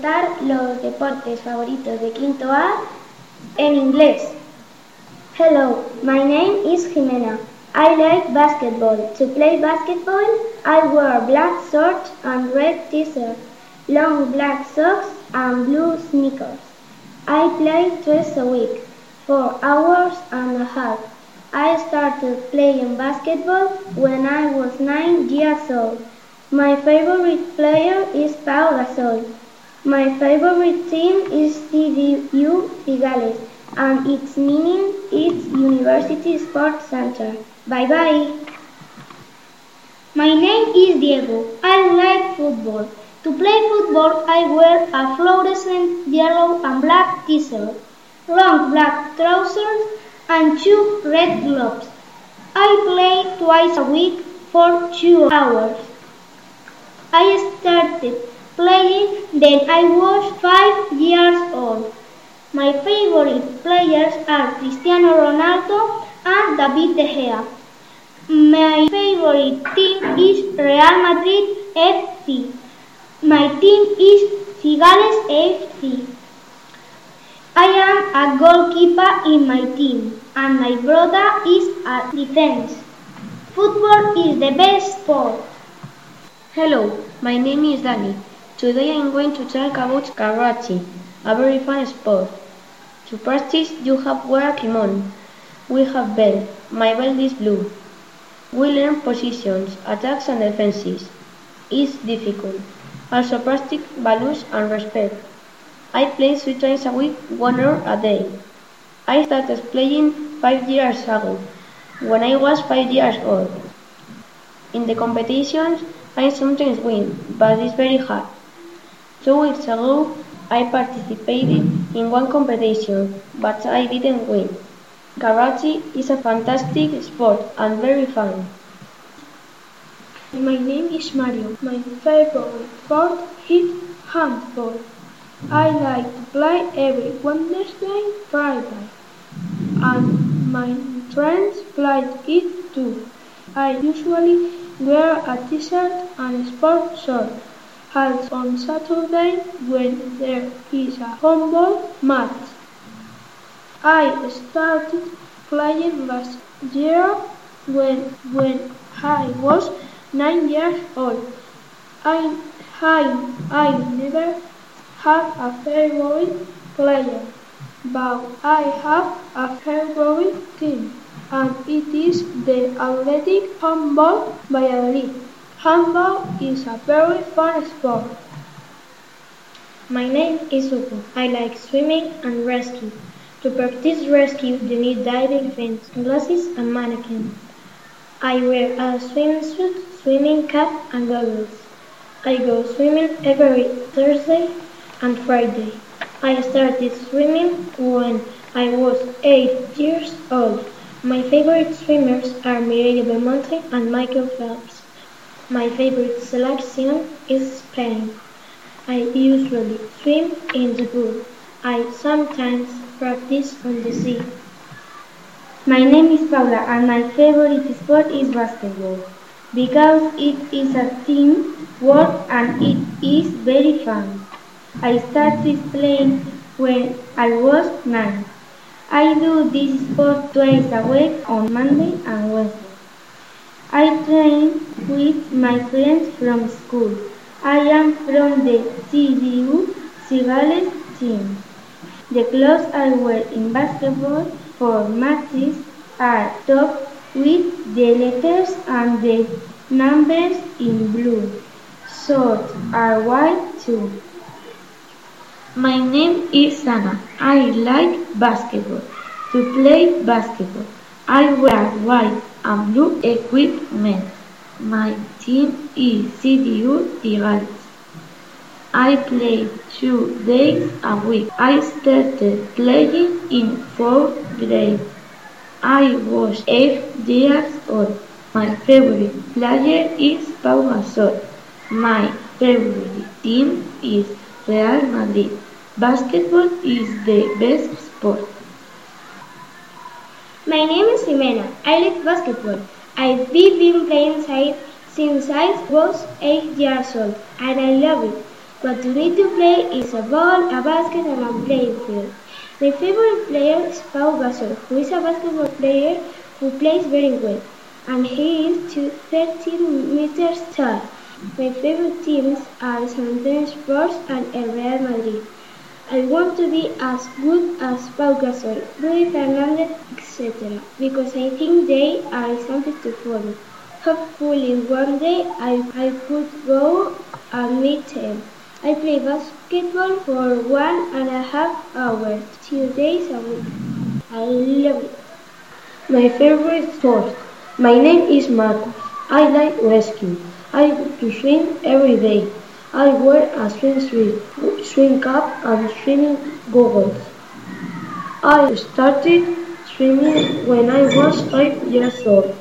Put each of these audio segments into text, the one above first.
presentar los deportes favoritos de quinto A en inglés. Hello, my name is Jimena. I like basketball. To play basketball, I wear black shorts and red t-shirt, long black socks and blue sneakers. I play twice a week, for hours and a half. I started playing basketball when I was nine years old. My favorite player is Pau Gasol. My favorite team is CDU Cigales, and its meaning is University Sports Center. Bye bye. My name is Diego. I like football. To play football, I wear a fluorescent yellow and black t-shirt, long black trousers, and two red gloves. I play twice a week for two hours. I started playing when I was five years old. My favorite players are Cristiano Ronaldo and David De Gea. My favorite team is Real Madrid FC. My team is Cigales FC. I am a goalkeeper in my team and my brother is a defense. Football is the best sport. Hello, my name is Danny. Today I'm going to talk about karate, a very fun sport. To practice you have wear a kimono. We have belt. My belt is blue. We learn positions, attacks and defenses. It's difficult. Also practice values and respect. I play three times a week, one hour a day. I started playing five years ago, when I was five years old. In the competitions, I sometimes win, but it's very hard. Two weeks ago, I participated in one competition, but I didn't win. Karate is a fantastic sport and very fun. My name is Mario. My favorite sport is handball. I like to play every Wednesday, Friday, and my friends play it too. I usually wear a t-shirt and sport shorts. As on Saturday when there is a handball match. I started playing last year when, when I was nine years old. I, I, I never had a favorite player, but I have a favorite team, and it is the Athletic Handball Valladolid. Handball is a very fun sport. My name is Uko. I like swimming and rescue. To practice rescue, you need diving fins, glasses, and mannequin. I wear a swimsuit, swimming cap, and goggles. I go swimming every Thursday and Friday. I started swimming when I was eight years old. My favorite swimmers are Mireia Belmonte and Michael Phelps. My favorite selection is Spain. I usually swim in the pool. I sometimes practice on the sea. My name is Paula and my favorite sport is basketball because it is a team work and it is very fun. I started playing when I was nine. I do this sport twice a week on Monday and Wednesday. I train with my friends from school. I am from the CDU Cigales team. The clothes I wear in basketball for matches are top with the letters and the numbers in blue. Shorts are white too. My name is Sana. I like basketball. To play basketball, I wear white and blue equipment. My team is CDU Cigales. I play two days a week. I started playing in fourth grade. I was eight years old. My favorite player is Pau Gasol. My favorite team is Real Madrid. Basketball is the best sport. My name is Jimena. I like basketball. I've been playing side since I was eight years old, and I love it. What you need to play is a ball, a basket, and a playing field. My favorite player is Pau Gasol, who is a basketball player who plays very well, and he is 13 meters tall. My favorite teams are San Antonio Spurs and Real Madrid. I want to be as good as Pau Gasol, Rudy Fernandez, etc. because I think they are something to follow. Hopefully one day I, I could go and meet them. I play basketball for one and a half hours, two days a week. I love it. My favorite sport. My name is Marcos. I like rescue. I go to swim every day. I wear a swimsuit, swim cap, and swimming goggles. I started swimming when I was five years old.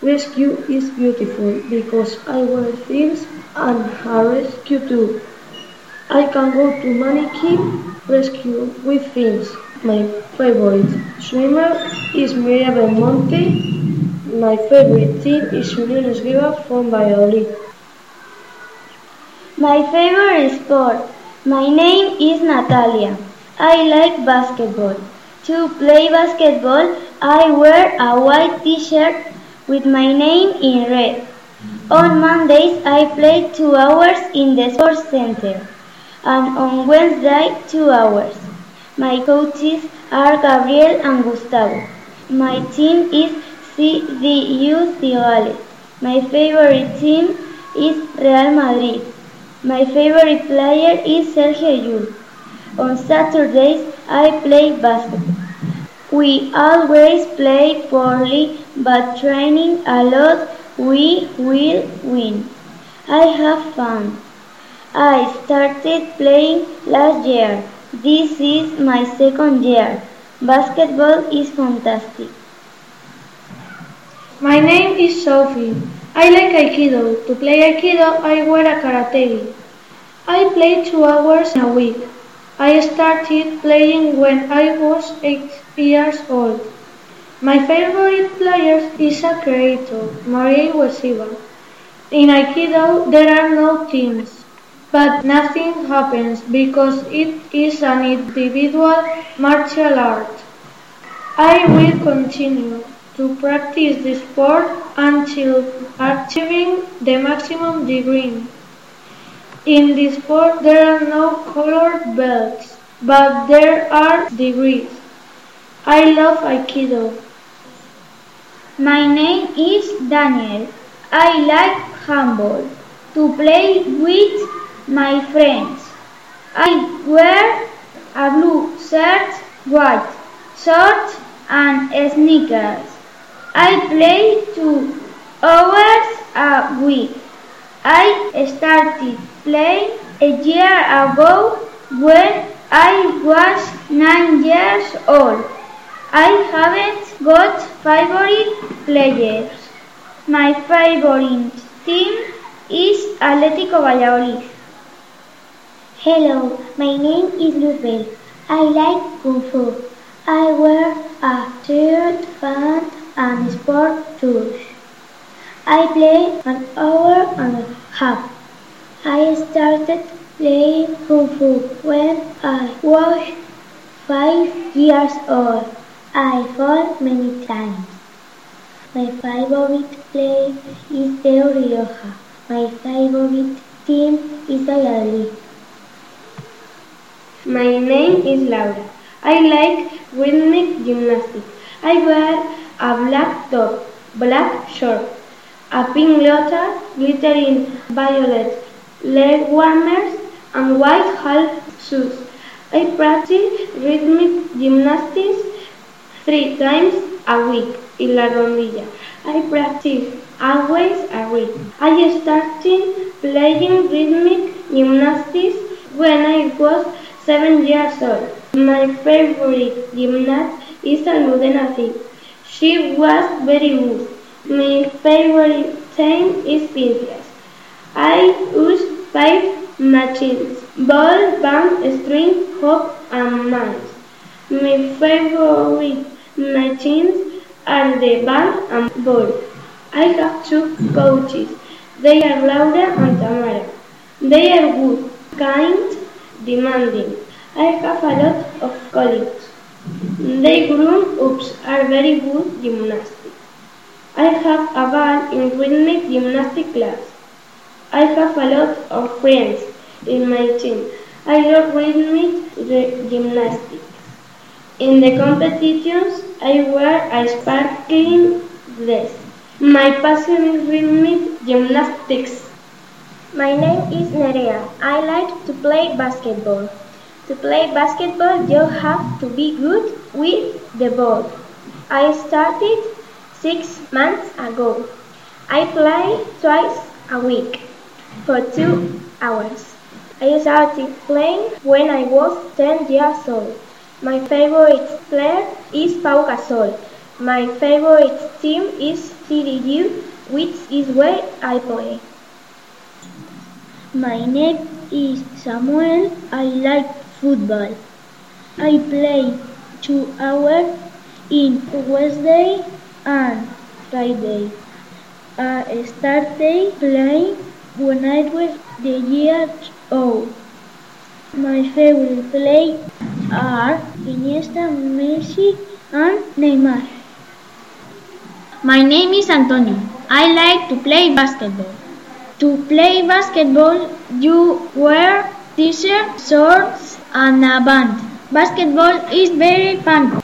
Rescue is beautiful because I wear fins and a rescue too. I can go to mannequin rescue with fins. My favorite swimmer is Miriam Belmonte. My favorite team is Unión Esgueva from Valladolid. My favorite sport. My name is Natalia. I like basketball. To play basketball, I wear a white t-shirt with my name in red. On Mondays, I play two hours in the sports center, and on Wednesday, two hours. My coaches are Gabriel and Gustavo. My team is CDU Cigales. My favorite team is Real Madrid. My favorite player is Sergio Llull. On Saturdays, I play basketball. We always play poorly, but training a lot, we will win. I have fun. I started playing last year. This is my second year. Basketball is fantastic. My name is Sophie. I like Aikido. To play Aikido, I wear a karate. I play two hours a week. I started playing when I was eight years old. My favorite player is a creator, Morihei Ueshiba. In Aikido, there are no teams, but nothing happens because it is an individual martial art. I will continue to practice the sport until achieving the maximum degree. In this sport there are no colored belts, but there are degrees. I love Aikido. My name is Daniel. I like handball to play with my friends. I wear a blue shirt, white shorts and sneakers. I play two hours a week. I started playing a year ago when I was nine years old. I haven't got favorite players. My favorite team is Atlético Valladolid. Hello, my name is Luzbel. I like Kung Fu. I wear a shirt, pants, and sport shoes. I play an hour and a half. I started playing Kung Fu when I was five years old. I fall many times. My favorite place is Teo Rioja. My favorite team is Valladolid. My name is Laura. I like rhythmic gymnastics. I wear a black top, black short, a pink leotard, glittering violet leg warmers, and white half shoes. I practice rhythmic gymnastics three times a week in La Rondilla. I practice always a week. I started playing rhythmic gymnastics when I was seven years old. My favorite gymnast is Almudena. She was very good. My favorite team is Princess. I use five machines, ball, band, string, hoop, and mice. My favorite machines are the band and ball. I have two coaches. They are Laura and Tamara. They are good. kind, demanding. I have a lot of colleagues. They grown-ups are very good gymnastics. I have a ball in rhythmic gymnastics class. I have a lot of friends in my team. I love rhythmic gymnastics. In the competitions, I wear a sparkling dress. My passion is rhythmic gymnastics. My name is Nerea. I like to play basketball. To play basketball, you have to be good with the ball. I started six months ago. I play twice a week for two hours. I started playing when I was 10 years old. My favorite player is Pau Gasol. My favorite team is CDU, which is where I play. My name is Samuel. I like football. I play two hours in Wednesday and Friday. I started playing when I was the year old. My favorite players are Iniesta, Messi, and Neymar. My name is Antonio. I like to play basketball. To play basketball, you wear t-shirt, shorts, and a band. Basketball is very fun.